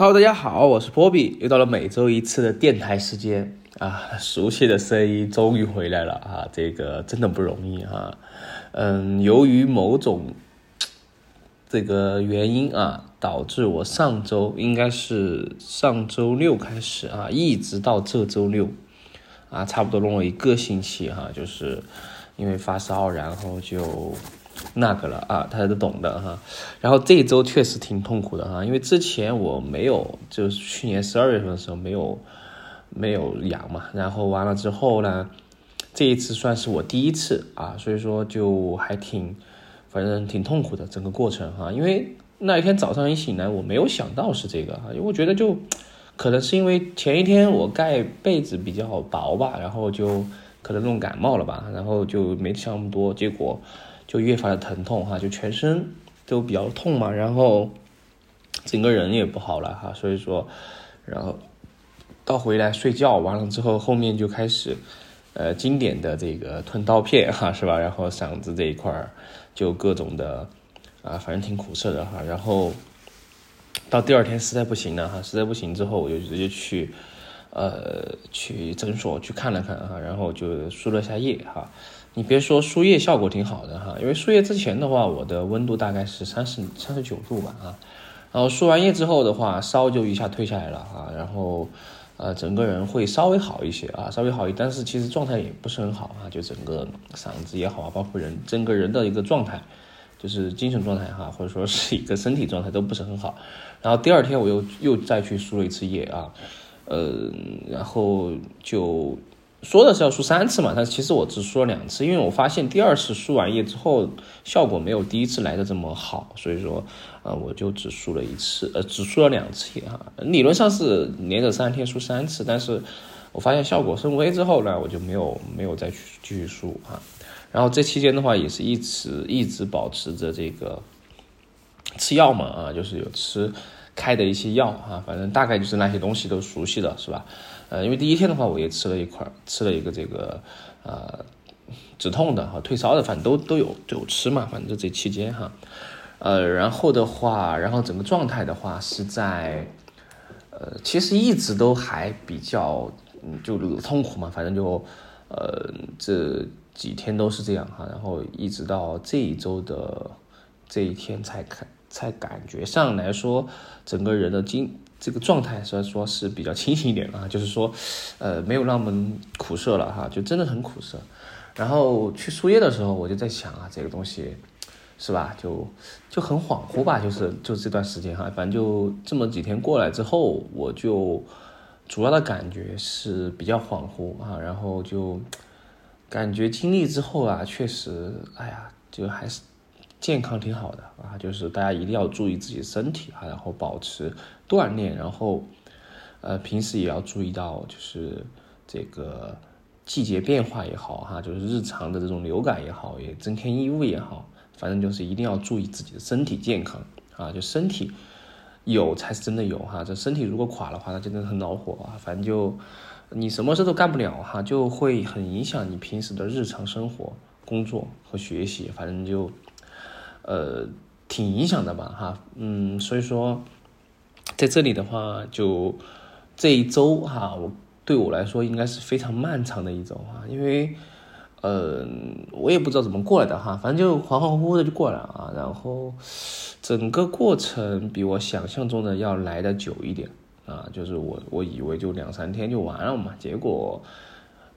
Hello，大家好，我是波比，又到了每周一次的电台时间啊，熟悉的声音终于回来了啊，这个真的不容易啊，嗯，由于某种这个原因啊，导致我上周应该是上周六开始啊，一直到这周六啊，差不多弄了一个星期哈，就是因为发烧，然后就。那个了啊，大家都懂的哈。然后这一周确实挺痛苦的哈，因为之前我没有，就是去年十二月份的时候没有没有阳嘛。然后完了之后呢，这一次算是我第一次啊，所以说就还挺，反正挺痛苦的整个过程哈。因为那一天早上一醒来，我没有想到是这个哈，因为我觉得就可能是因为前一天我盖被子比较薄吧，然后就可能弄感冒了吧，然后就没想那么多，结果。就越发的疼痛哈，就全身都比较痛嘛，然后整个人也不好了哈，所以说，然后到回来睡觉完了之后，后面就开始呃经典的这个吞刀片哈，是吧？然后嗓子这一块儿就各种的啊，反正挺苦涩的哈。然后到第二天实在不行了哈，实在不行之后，我就直接去呃去诊所去看了看哈，然后就输了下液哈。你别说输液效果挺好的哈，因为输液之前的话，我的温度大概是三十三十九度吧啊，然后输完液之后的话，烧就一下退下来了啊，然后呃整个人会稍微好一些啊，稍微好一，但是其实状态也不是很好啊，就整个嗓子也好啊，包括人整个人的一个状态，就是精神状态哈，或者说是一个身体状态都不是很好。然后第二天我又又再去输了一次液啊，呃，然后就。说的是要输三次嘛，但其实我只输了两次，因为我发现第二次输完液之后效果没有第一次来的这么好，所以说，呃，我就只输了一次，呃，只输了两次液哈。理论上是连着三天输三次，但是我发现效果甚微之后呢，我就没有没有再去继续输啊。然后这期间的话，也是一直一直保持着这个吃药嘛啊，就是有吃开的一些药啊，反正大概就是那些东西都熟悉的是吧？呃，因为第一天的话，我也吃了一块，吃了一个这个，呃，止痛的哈，退烧的，反正都都有都有吃嘛，反正就这期间哈，呃，然后的话，然后整个状态的话是在，呃，其实一直都还比较，嗯，就痛苦嘛，反正就，呃，这几天都是这样哈，然后一直到这一周的这一天才看，才感觉上来说，整个人的精。这个状态虽然说是比较清醒一点啊，就是说，呃，没有那么苦涩了哈，就真的很苦涩。然后去输液的时候，我就在想啊，这个东西，是吧？就就很恍惚吧，就是就这段时间哈，反正就这么几天过来之后，我就主要的感觉是比较恍惚啊，然后就感觉经历之后啊，确实，哎呀，就还是。健康挺好的啊，就是大家一定要注意自己身体啊，然后保持锻炼，然后呃平时也要注意到就是这个季节变化也好哈，就是日常的这种流感也好，也增添衣物也好，反正就是一定要注意自己的身体健康啊，就身体有才是真的有哈，这身体如果垮的话，那真的很恼火啊，反正就你什么事都干不了哈，就会很影响你平时的日常生活、工作和学习，反正就。呃，挺影响的吧，哈，嗯，所以说，在这里的话，就这一周哈，我对我来说应该是非常漫长的一周啊，因为，呃，我也不知道怎么过来的哈，反正就恍恍惚惚的就过来了啊，然后整个过程比我想象中的要来的久一点啊，就是我我以为就两三天就完了嘛，结果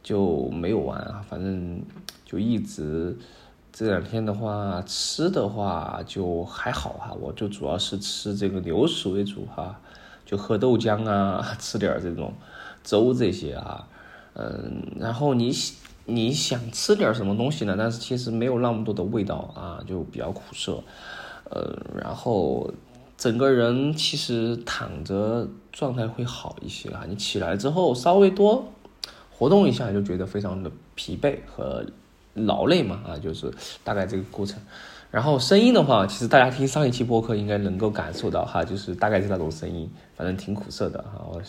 就没有完啊，反正就一直。这两天的话，吃的话就还好哈，我就主要是吃这个流食为主哈，就喝豆浆啊，吃点这种粥这些啊，嗯，然后你你想吃点什么东西呢？但是其实没有那么多的味道啊，就比较苦涩，呃，然后整个人其实躺着状态会好一些啊，你起来之后稍微多活动一下，就觉得非常的疲惫和。劳累嘛啊，就是大概这个过程。然后声音的话，其实大家听上一期播客应该能够感受到哈，就是大概是那种声音，反正挺苦涩的哈。我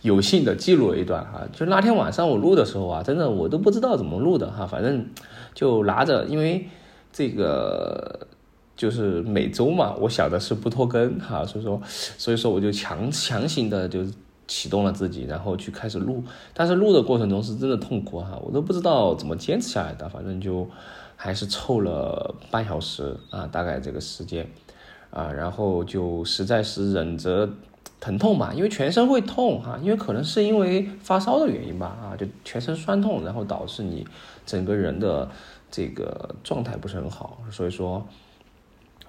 有幸的记录了一段哈，就那天晚上我录的时候啊，真的我都不知道怎么录的哈，反正就拿着，因为这个就是每周嘛，我想的是不拖更哈，所以说所以说我就强强行的就启动了自己，然后去开始录，但是录的过程中是真的痛苦哈，我都不知道怎么坚持下来的，反正就还是凑了半小时啊，大概这个时间啊，然后就实在是忍着。疼痛吧，因为全身会痛哈，因为可能是因为发烧的原因吧啊，就全身酸痛，然后导致你整个人的这个状态不是很好，所以说，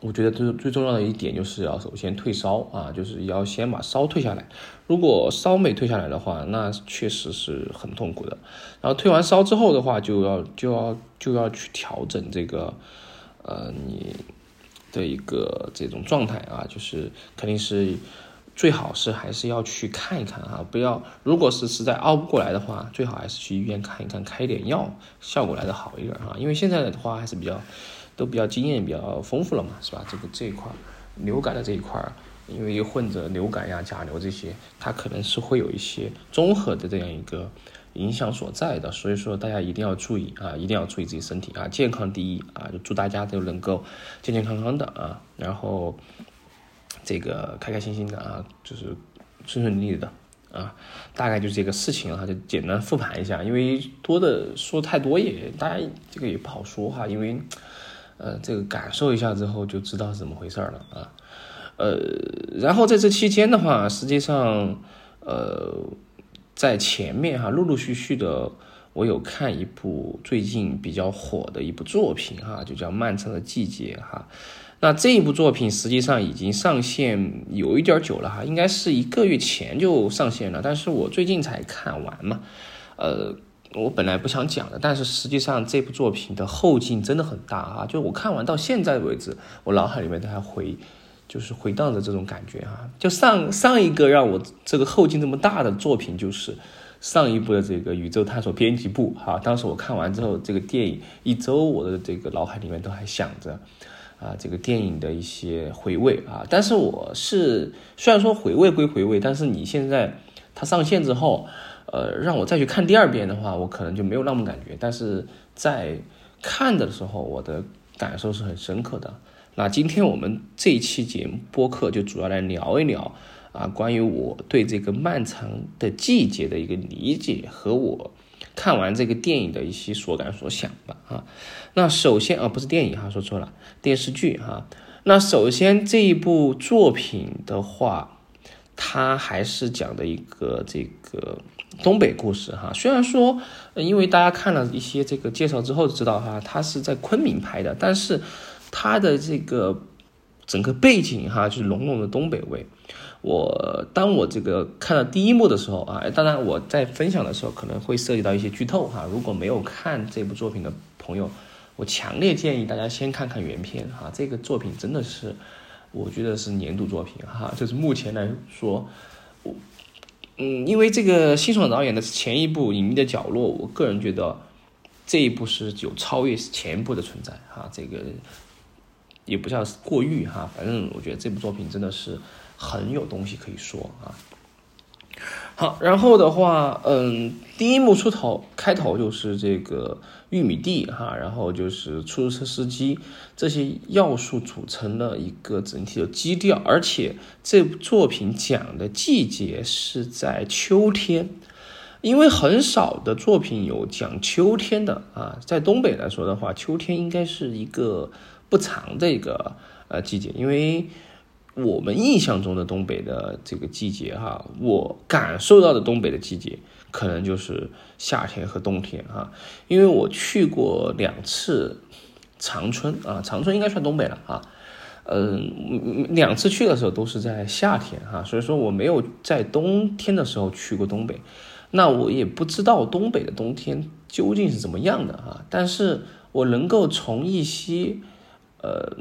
我觉得最最重要的一点就是要首先退烧啊，就是要先把烧退下来。如果烧没退下来的话，那确实是很痛苦的。然后退完烧之后的话，就要就要就要去调整这个呃你的一个这种状态啊，就是肯定是。最好是还是要去看一看哈，不要如果是实在熬不过来的话，最好还是去医院看一看，开点药，效果来的好一点哈。因为现在的话还是比较都比较经验比较丰富了嘛，是吧？这个这一块流感的这一块，因为混着流感呀、甲流这些，它可能是会有一些综合的这样一个影响所在的，所以说大家一定要注意啊，一定要注意自己身体啊，健康第一啊，就祝大家都能够健健康康的啊，然后。这个开开心心的啊，就是顺顺利利的啊，大概就是这个事情哈，就简单复盘一下，因为多的说太多也大家这个也不好说哈，因为呃这个感受一下之后就知道是怎么回事了啊，呃，然后在这期间的话，实际上呃在前面哈陆陆续续的我有看一部最近比较火的一部作品哈，就叫《漫长的季节》哈。那这一部作品实际上已经上线有一点久了哈，应该是一个月前就上线了，但是我最近才看完嘛。呃，我本来不想讲的，但是实际上这部作品的后劲真的很大啊！就我看完到现在为止，我脑海里面都还回，就是回荡着这种感觉哈。就上上一个让我这个后劲这么大的作品，就是上一部的这个《宇宙探索编辑部》哈。当时我看完之后，这个电影一周我的这个脑海里面都还想着。啊，这个电影的一些回味啊，但是我是虽然说回味归回味，但是你现在它上线之后，呃，让我再去看第二遍的话，我可能就没有那么感觉。但是在看的时候，我的感受是很深刻的。那今天我们这一期节目播客就主要来聊一聊啊，关于我对这个漫长的季节的一个理解和我。看完这个电影的一些所感所想吧，啊，那首先啊不是电影哈，说错了，电视剧哈。那首先这一部作品的话，它还是讲的一个这个东北故事哈。虽然说，因为大家看了一些这个介绍之后知道哈，它是在昆明拍的，但是它的这个整个背景哈，就是浓浓的东北味。我当我这个看到第一幕的时候啊，当然我在分享的时候可能会涉及到一些剧透哈。如果没有看这部作品的朋友，我强烈建议大家先看看原片哈。这个作品真的是，我觉得是年度作品哈。就是目前来说，嗯，因为这个辛爽导演的前一部《隐秘的角落》，我个人觉得这一部是有超越前一部的存在哈。这个也不叫过誉哈，反正我觉得这部作品真的是。很有东西可以说啊。好，然后的话，嗯，第一幕出头，开头就是这个玉米地哈，然后就是出租车司机这些要素组成了一个整体的基调，而且这部作品讲的季节是在秋天，因为很少的作品有讲秋天的啊，在东北来说的话，秋天应该是一个不长的一个呃季节，因为。我们印象中的东北的这个季节，哈，我感受到的东北的季节，可能就是夏天和冬天，哈，因为我去过两次长春，啊，长春应该算东北了，啊，嗯，两次去的时候都是在夏天，哈，所以说我没有在冬天的时候去过东北，那我也不知道东北的冬天究竟是怎么样的，啊，但是我能够从一些，呃。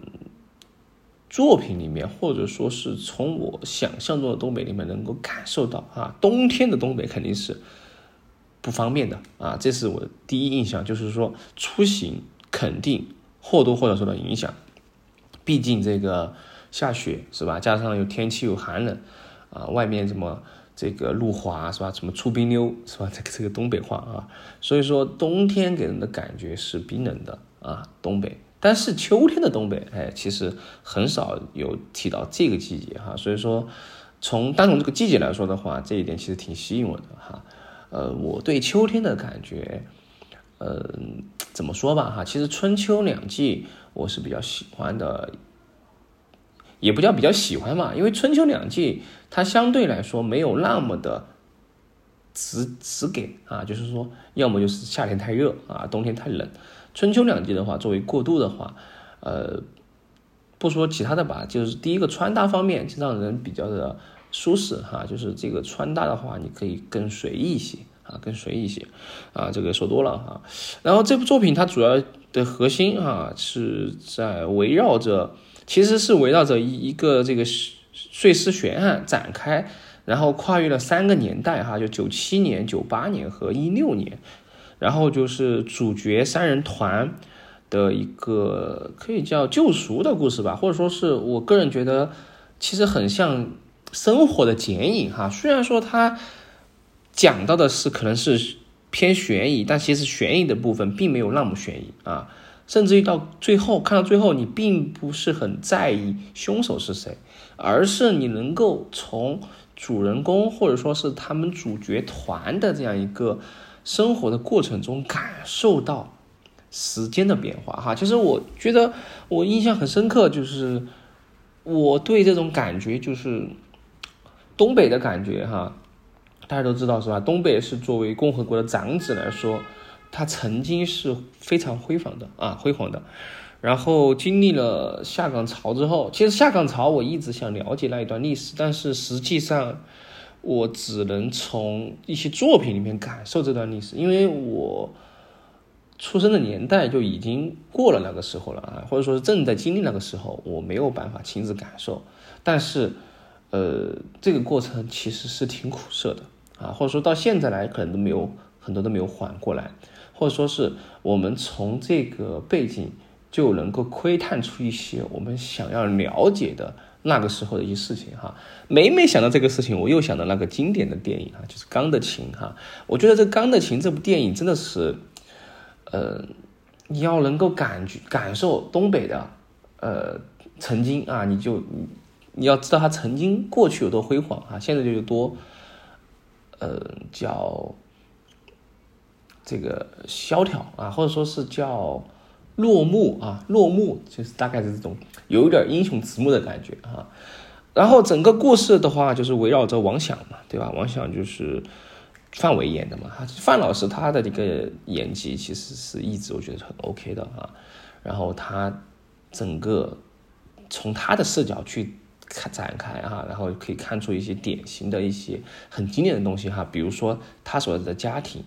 作品里面，或者说是从我想象中的东北里面能够感受到啊，冬天的东北肯定是不方便的啊，这是我的第一印象，就是说出行肯定或多或少受到影响，毕竟这个下雪是吧，加上有天气又寒冷啊，外面什么这个路滑是吧，什么出冰溜是吧，这个这个东北话啊，所以说冬天给人的感觉是冰冷的啊，东北。但是秋天的东北，哎，其实很少有提到这个季节哈。所以说，从单从这个季节来说的话，这一点其实挺吸引我的哈。呃，我对秋天的感觉，呃，怎么说吧哈，其实春秋两季我是比较喜欢的，也不叫比较喜欢嘛，因为春秋两季它相对来说没有那么的直直给啊，就是说，要么就是夏天太热啊，冬天太冷。春秋两季的话，作为过渡的话，呃，不说其他的吧，就是第一个穿搭方面就让人比较的。舒适哈，就是这个穿搭的话，你可以更随意一些啊，更随意一些啊，这个说多了哈。然后这部作品它主要的核心哈是在围绕着，其实是围绕着一一个这个碎尸悬案展开，然后跨越了三个年代哈，就九七年、九八年和一六年，然后就是主角三人团的一个可以叫救赎的故事吧，或者说是我个人觉得其实很像。生活的剪影哈，虽然说它讲到的是可能是偏悬疑，但其实悬疑的部分并没有那么悬疑啊，甚至于到最后看到最后，你并不是很在意凶手是谁，而是你能够从主人公或者说是他们主角团的这样一个生活的过程中感受到时间的变化哈。其实我觉得我印象很深刻，就是我对这种感觉就是。东北的感觉哈，大家都知道是吧？东北是作为共和国的长子来说，他曾经是非常辉煌的啊，辉煌的。然后经历了下岗潮之后，其实下岗潮我一直想了解那一段历史，但是实际上我只能从一些作品里面感受这段历史，因为我出生的年代就已经过了那个时候了啊，或者说是正在经历那个时候，我没有办法亲自感受，但是。呃，这个过程其实是挺苦涩的啊，或者说到现在来，可能都没有很多都没有缓过来，或者说是我们从这个背景就能够窥探出一些我们想要了解的那个时候的一些事情哈。每每想到这个事情，我又想到那个经典的电影哈，就是《钢的琴》哈。我觉得这《钢的琴》这部电影真的是，呃，你要能够感觉感受东北的呃曾经啊，你就。你要知道它曾经过去有多辉煌啊，现在就有多，呃，叫这个萧条啊，或者说是叫落幕啊，落幕就是大概是这种有一点英雄迟暮的感觉啊。然后整个故事的话，就是围绕着王响嘛，对吧？王响就是范伟演的嘛，范老师他的这个演技其实是一直我觉得很 OK 的啊。然后他整个从他的视角去。看展开哈，然后可以看出一些典型的一些很经典的东西哈，比如说他所在的家庭，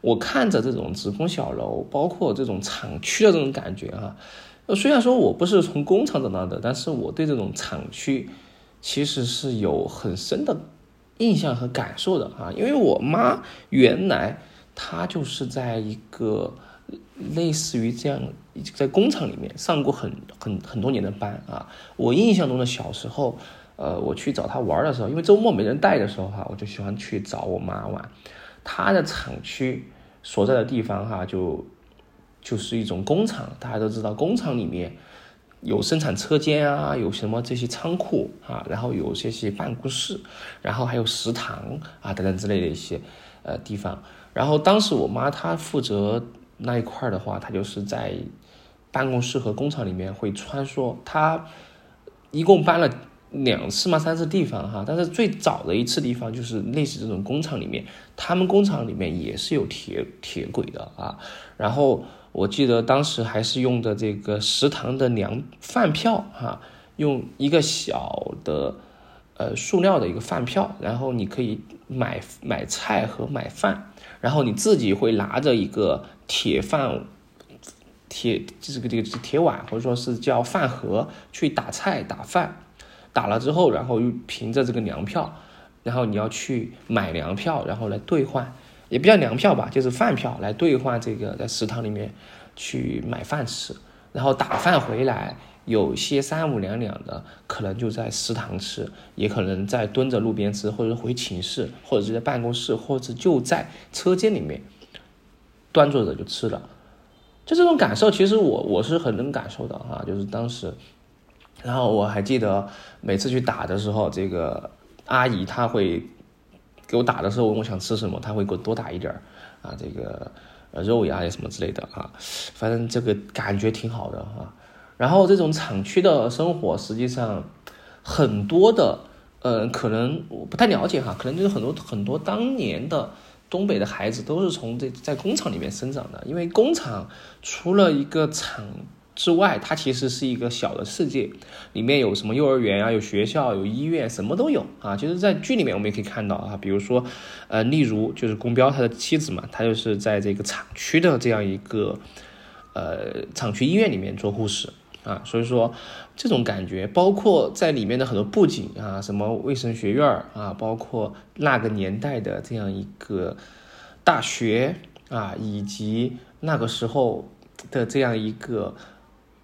我看着这种职工小楼，包括这种厂区的这种感觉哈，虽然说我不是从工厂长大的，但是我对这种厂区其实是有很深的印象和感受的啊，因为我妈原来她就是在一个。类似于这样，在工厂里面上过很很很多年的班啊。我印象中的小时候，呃，我去找他玩的时候，因为周末没人带的时候哈，我就喜欢去找我妈玩。他的厂区所在的地方哈，就就是一种工厂。大家都知道，工厂里面有生产车间啊，有什么这些仓库啊，然后有这些办公室，然后还有食堂啊等等之类的一些呃地方。然后当时我妈她负责。那一块的话，她就是在办公室和工厂里面会穿梭。她一共搬了两次嘛，三次地方哈。但是最早的一次地方就是类似这种工厂里面，他们工厂里面也是有铁铁轨的啊。然后我记得当时还是用的这个食堂的粮饭票哈，用一个小的呃塑料的一个饭票，然后你可以买买菜和买饭，然后你自己会拿着一个。铁饭，铁这个这个铁碗，或者说是叫饭盒，去打菜打饭，打了之后，然后又凭着这个粮票，然后你要去买粮票，然后来兑换，也不叫粮票吧，就是饭票来兑换这个在食堂里面去买饭吃，然后打饭回来，有些三五两两的，可能就在食堂吃，也可能在蹲着路边吃，或者回寝室，或者是在办公室，或者就在车间里面。端坐着就吃了，就这种感受，其实我我是很能感受到哈，就是当时，然后我还记得每次去打的时候，这个阿姨她会给我打的时候问我想吃什么，她会给我多打一点儿啊，这个肉呀什么之类的啊，反正这个感觉挺好的哈。然后这种厂区的生活，实际上很多的，嗯，可能我不太了解哈，可能就是很多很多当年的。东北的孩子都是从这在工厂里面生长的，因为工厂除了一个厂之外，它其实是一个小的世界，里面有什么幼儿园啊，有学校，有医院，什么都有啊。其实，在剧里面我们也可以看到啊，比如说，呃，例如就是宫彪他的妻子嘛，他就是在这个厂区的这样一个呃厂区医院里面做护士。啊，所以说这种感觉，包括在里面的很多布景啊，什么卫生学院啊，包括那个年代的这样一个大学啊，以及那个时候的这样一个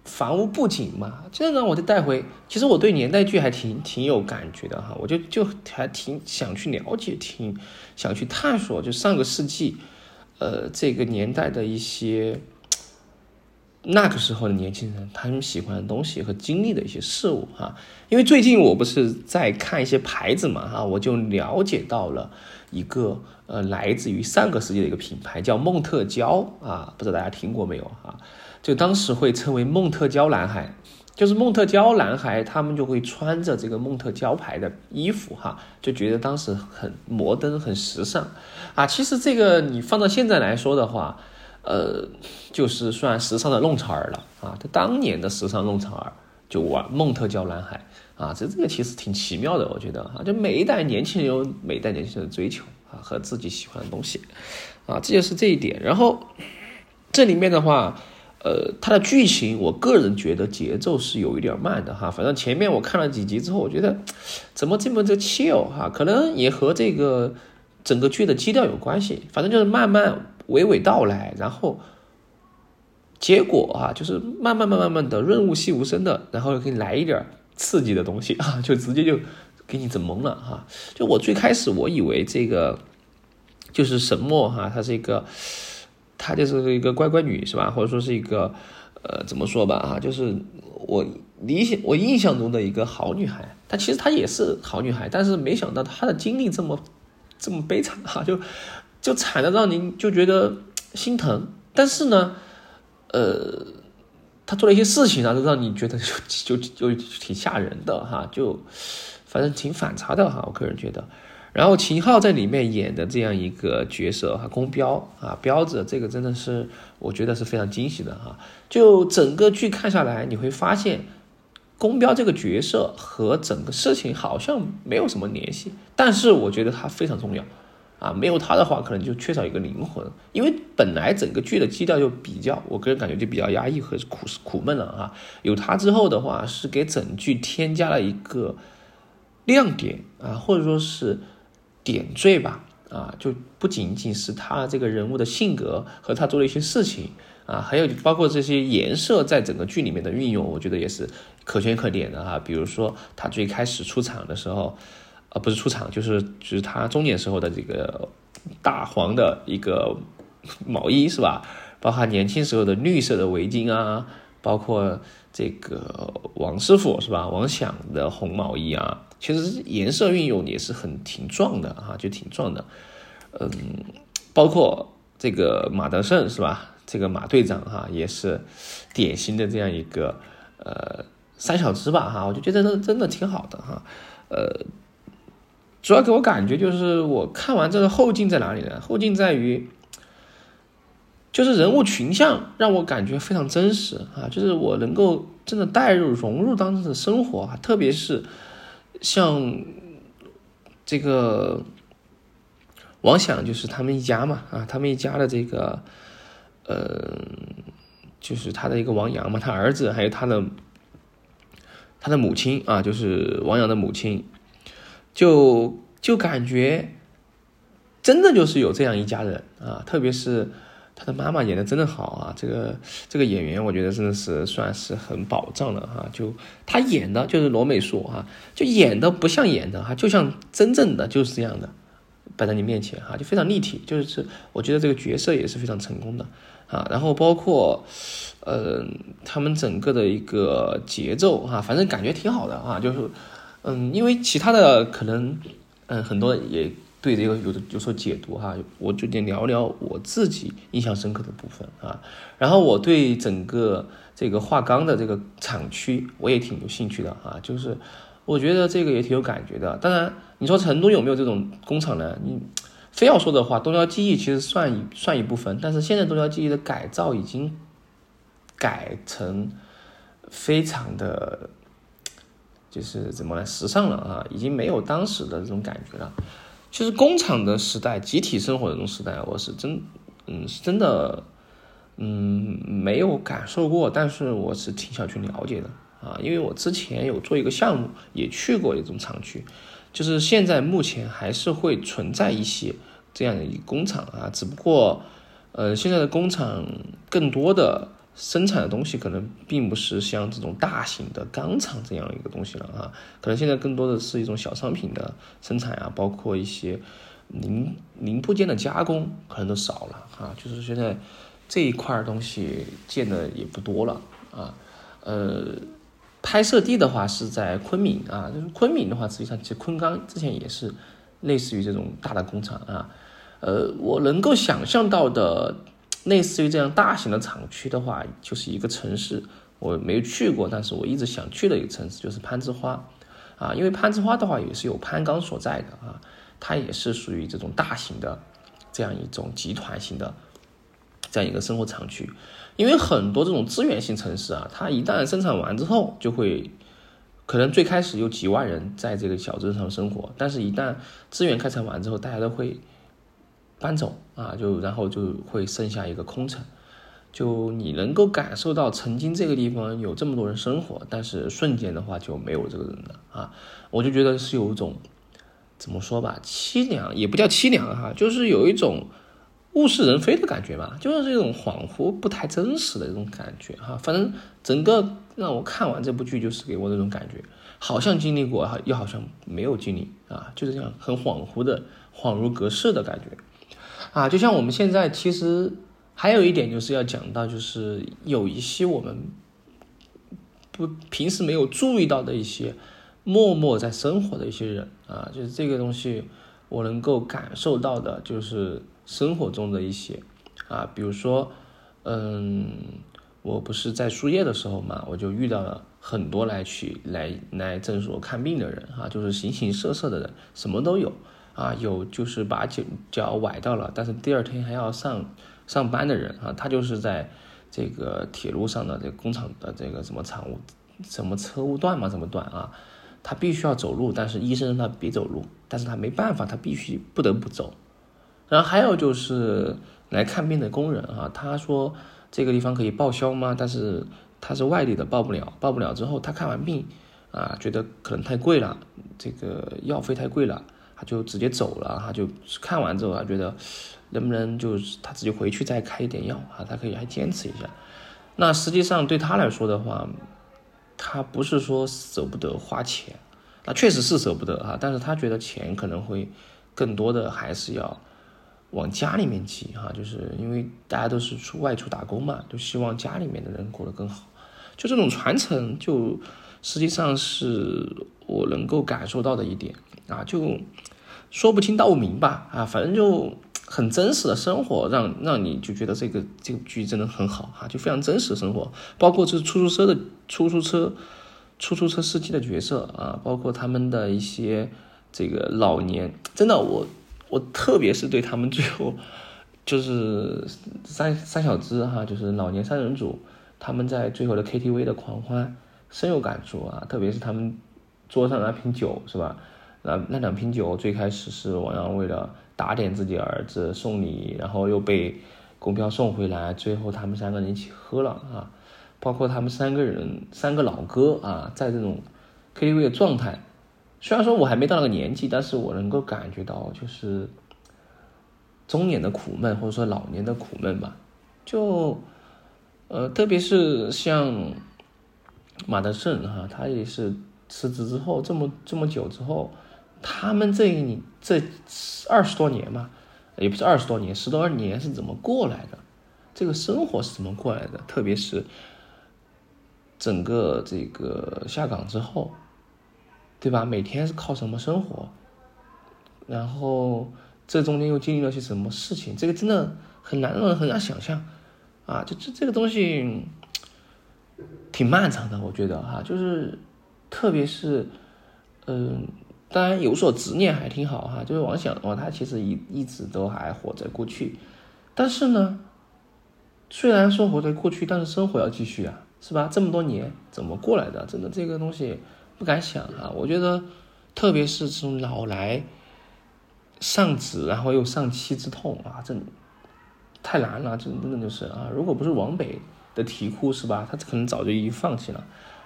房屋布景嘛，这让我就带回。其实我对年代剧还挺挺有感觉的哈，我就就还挺想去了解，挺想去探索，就上个世纪，呃，这个年代的一些。那个时候的年轻人，他们喜欢的东西和经历的一些事物哈，因为最近我不是在看一些牌子嘛哈，我就了解到了一个呃来自于上个世纪的一个品牌叫梦特娇啊，不知道大家听过没有哈？就当时会称为梦特娇男孩，就是梦特娇男孩，他们就会穿着这个梦特娇牌的衣服哈，就觉得当时很摩登、很时尚啊。其实这个你放到现在来说的话。呃，就是算时尚的弄潮儿了啊！他当年的时尚弄潮儿就玩梦特娇男孩啊，这这个其实挺奇妙的，我觉得啊，就每一代年轻人有每一代年轻人的追求啊和自己喜欢的东西啊，这就是这一点。然后这里面的话，呃，它的剧情我个人觉得节奏是有一点慢的哈，反正前面我看了几集之后，我觉得 怎么这么的 chill 哈，可能也和这个整个剧的基调有关系，反正就是慢慢。娓娓道来，然后结果啊，就是慢慢慢慢慢的润物细无声的，然后给你来一点刺激的东西啊，就直接就给你整懵了哈。就我最开始我以为这个就是沈墨哈，他是一个，她就是一个乖乖女是吧？或者说是一个呃怎么说吧啊，就是我理想我印象中的一个好女孩。她其实她也是好女孩，但是没想到她的经历这么这么悲惨哈，就。就惨的让您就觉得心疼，但是呢，呃，他做了一些事情啊，就让你觉得 就就就挺吓人的哈，就反正挺反差的哈，我个人觉得。然后秦昊在里面演的这样一个角色哈，宫彪啊，彪子，这个真的是我觉得是非常惊喜的哈。就整个剧看下来，你会发现宫彪这个角色和整个事情好像没有什么联系，但是我觉得他非常重要。啊，没有他的话，可能就缺少一个灵魂，因为本来整个剧的基调就比较，我个人感觉就比较压抑和苦苦闷了啊。有他之后的话，是给整剧添加了一个亮点啊，或者说是点缀吧啊，就不仅仅是他这个人物的性格和他做的一些事情啊，还有包括这些颜色在整个剧里面的运用，我觉得也是可圈可点的哈。比如说他最开始出场的时候。啊，不是出场，就是就是他中年时候的这个大黄的一个毛衣是吧？包括年轻时候的绿色的围巾啊，包括这个王师傅是吧？王响的红毛衣啊，其实颜色运用也是很挺壮的哈，就挺壮的。嗯，包括这个马德胜是吧？这个马队长哈，也是典型的这样一个呃三小只吧哈，我就觉得真真的挺好的哈，呃。主要给我感觉就是，我看完这个后劲在哪里呢？后劲在于，就是人物群像让我感觉非常真实啊，就是我能够真的带入融入当中的生活啊，特别是像这个王想，就是他们一家嘛啊，他们一家的这个呃，就是他的一个王阳嘛，他儿子还有他的他的母亲啊，就是王阳的母亲。就就感觉，真的就是有这样一家人啊，特别是他的妈妈演的真的好啊，这个这个演员我觉得真的是算是很保障了哈，就他演的就是罗美术哈，就演的不像演的哈，就像真正的就是这样的摆在你面前哈，就非常立体，就是我觉得这个角色也是非常成功的啊，然后包括，呃，他们整个的一个节奏哈，反正感觉挺好的啊，就是，嗯，因为其他的可能，嗯，很多也对这个有有所解读哈，我就得聊聊我自己印象深刻的部分啊，然后我对整个这个化钢的这个厂区我也挺有兴趣的啊，就是我觉得这个也挺有感觉的。当然，你说成都有没有这种工厂呢？你。非要说的话，东郊记忆其实算一算一部分，但是现在东郊记忆的改造已经改成非常的，就是怎么来时尚了啊，已经没有当时的这种感觉了。其实工厂的时代、集体生活的那种时代，我是真，嗯，是真的，嗯，没有感受过，但是我是挺想去了解的啊，因为我之前有做一个项目，也去过一种厂区。就是现在目前还是会存在一些这样的工厂啊，只不过，呃，现在的工厂更多的生产的东西可能并不是像这种大型的钢厂这样一个东西了啊，可能现在更多的是一种小商品的生产啊，包括一些零零部件的加工可能都少了啊，就是现在这一块东西见的也不多了啊，呃。拍摄地的话是在昆明啊，就是昆明的话，实际上其实昆钢之前也是类似于这种大的工厂啊。呃，我能够想象到的类似于这样大型的厂区的话，就是一个城市，我没有去过，但是我一直想去的一个城市就是攀枝花啊，因为攀枝花的话也是有攀钢所在的啊，它也是属于这种大型的这样一种集团型的这样一个生活厂区。因为很多这种资源性城市啊，它一旦生产完之后，就会可能最开始有几万人在这个小镇上生活，但是一旦资源开采完之后，大家都会搬走啊，就然后就会剩下一个空城，就你能够感受到曾经这个地方有这么多人生活，但是瞬间的话就没有这个人了啊，我就觉得是有一种怎么说吧，凄凉也不叫凄凉哈，就是有一种。物是人非的感觉吧，就是这种恍惚、不太真实的这种感觉哈。反正整个让我看完这部剧，就是给我这种感觉，好像经历过，又好像没有经历啊，就是这样很恍惚的、恍如隔世的感觉啊。就像我们现在其实还有一点就是要讲到，就是有一些我们不平时没有注意到的一些默默在生活的一些人啊，就是这个东西我能够感受到的，就是。生活中的一些啊，比如说，嗯，我不是在输液的时候嘛，我就遇到了很多来去来来诊所看病的人啊，就是形形色色的人，什么都有啊，有就是把脚脚崴到了，但是第二天还要上上班的人啊，他就是在这个铁路上的这个工厂的这个什么厂务什么车务段嘛，什么段啊，他必须要走路，但是医生让他别走路，但是他没办法，他必须不得不走。然后还有就是来看病的工人啊，他说这个地方可以报销吗？但是他是外地的，报不了，报不了之后他看完病啊，觉得可能太贵了，这个药费太贵了，他就直接走了。他就看完之后，他觉得能不能就是他自己回去再开一点药啊？他可以还坚持一下。那实际上对他来说的话，他不是说舍不得花钱，那确实是舍不得啊，但是他觉得钱可能会更多的还是要。往家里面寄哈，就是因为大家都是出外出打工嘛，就希望家里面的人过得更好。就这种传承，就实际上是我能够感受到的一点啊，就说不清道不明吧啊，反正就很真实的生活，让让你就觉得这个这个剧真的很好哈，就非常真实的生活，包括这出租车的出租车出租车司机的角色啊，包括他们的一些这个老年，真的我。我特别是对他们最后，就是三三小只哈，就是老年三人组，他们在最后的 KTV 的狂欢，深有感触啊。特别是他们桌上那瓶酒是吧？那那两瓶酒最开始是王阳为了打点自己儿子送礼，然后又被公票送回来，最后他们三个人一起喝了啊。包括他们三个人三个老哥啊，在这种 KTV 的状态。虽然说我还没到那个年纪，但是我能够感觉到，就是中年的苦闷，或者说老年的苦闷吧。就，呃，特别是像马德胜哈，他也是辞职之后这么这么久之后，他们这一这二十多年嘛，也不是二十多年，十多二年是怎么过来的？这个生活是怎么过来的？特别是整个这个下岗之后，对吧？每天是靠什么生活？然后这中间又经历了些什么事情？这个真的很难让人很难想象啊！就这这个东西挺漫长的，我觉得哈，就是特别是嗯。当然有所执念还挺好哈，就是王想的话，他其实一一直都还活在过去，但是呢，虽然说活在过去，但是生活要继续啊，是吧？这么多年怎么过来的？真的这个东西不敢想啊。我觉得，特别是这种老来丧子，然后又丧妻之痛啊，这太难了，这真的就是啊。如果不是王北的啼哭，是吧？他可能早就已经放弃了。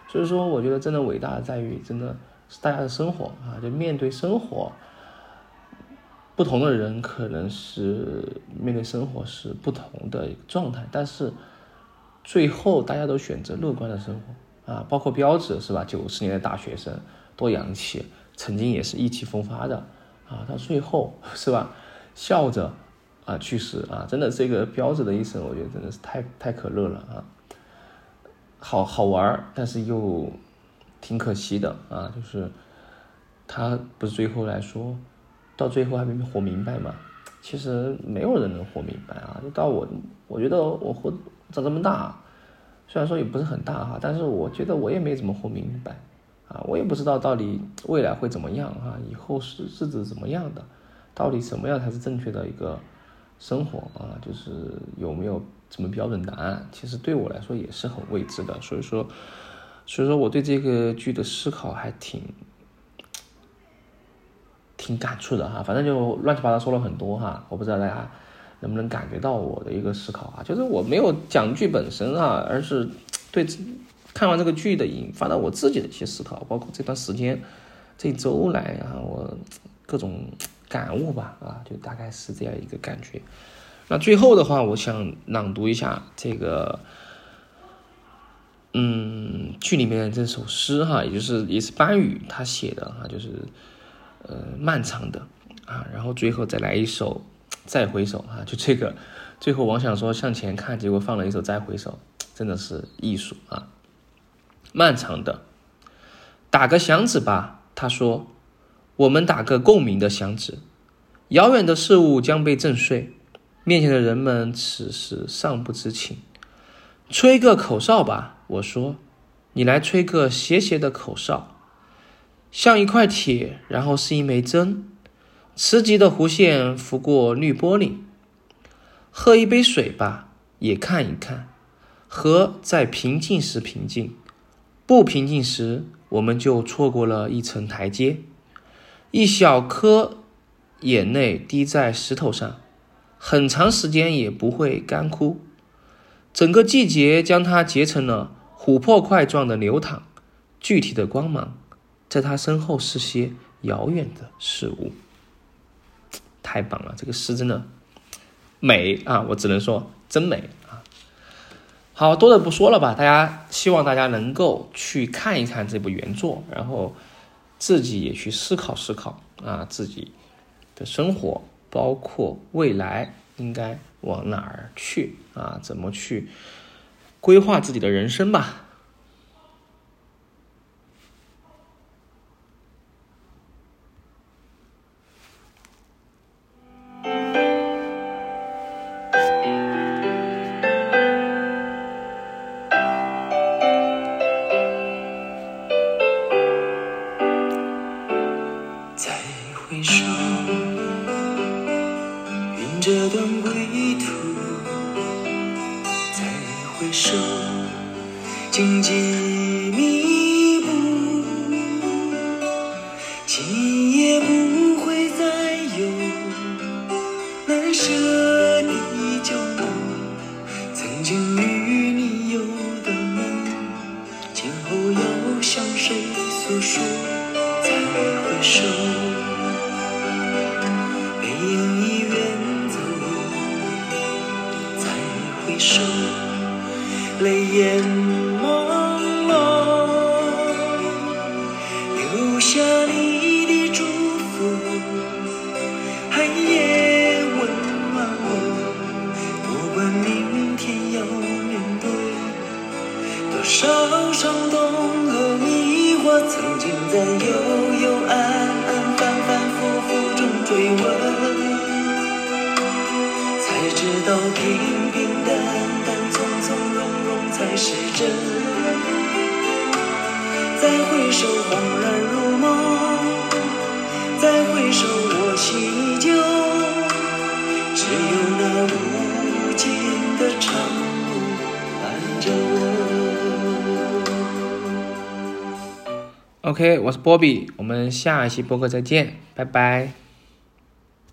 所以说，我觉得真的伟大的在于真的。是大家的生活啊，就面对生活，不同的人可能是面对生活是不同的状态，但是最后大家都选择乐观的生活啊，包括标志是吧？九十年代大学生多洋气，曾经也是意气风发的啊，到最后是吧？笑着啊去世啊，真的这个标志的一生，我觉得真的是太太可乐了啊，好好玩但是又。挺可惜的啊，就是他不是最后来说，到最后还没活明白嘛。其实没有人能活明白啊。就到我，我觉得我活长这么大，虽然说也不是很大哈，但是我觉得我也没怎么活明白啊。我也不知道到底未来会怎么样啊，以后是日子怎么样的，到底什么样才是正确的一个生活啊？就是有没有什么标准答案？其实对我来说也是很未知的。所以说。所以说，我对这个剧的思考还挺挺感触的哈。反正就乱七八糟说了很多哈，我不知道大家能不能感觉到我的一个思考啊。就是我没有讲剧本身啊，而是对看完这个剧的引发到我自己的一些思考，包括这段时间这一周来啊，我各种感悟吧啊，就大概是这样一个感觉。那最后的话，我想朗读一下这个。嗯，剧里面这首诗哈，也就是也是班宇他写的哈，就是呃漫长的啊，然后最后再来一首再回首啊，就这个最后王想说向前看，结果放了一首再回首，真的是艺术啊，漫长的，打个响指吧，他说，我们打个共鸣的响指，遥远的事物将被震碎，面前的人们此时尚不知情，吹个口哨吧。我说：“你来吹个斜斜的口哨，像一块铁，然后是一枚针，磁极的弧线拂过绿玻璃。喝一杯水吧，也看一看。河在平静时平静，不平静时，我们就错过了一层台阶。一小颗眼泪滴在石头上，很长时间也不会干枯。整个季节将它结成了。”琥珀块状的流淌，具体的光芒，在他身后是些遥远的事物。太棒了，这个诗真的美啊！我只能说真美啊！好多的不说了吧，大家希望大家能够去看一看这部原作，然后自己也去思考思考啊，自己的生活，包括未来应该往哪儿去啊？怎么去？规划自己的人生吧。你说泪眼朦回首，恍然如梦；再回首，我心依旧。只有那无尽的长路伴着我。OK，我是波比，我们下一期播客再见，拜拜。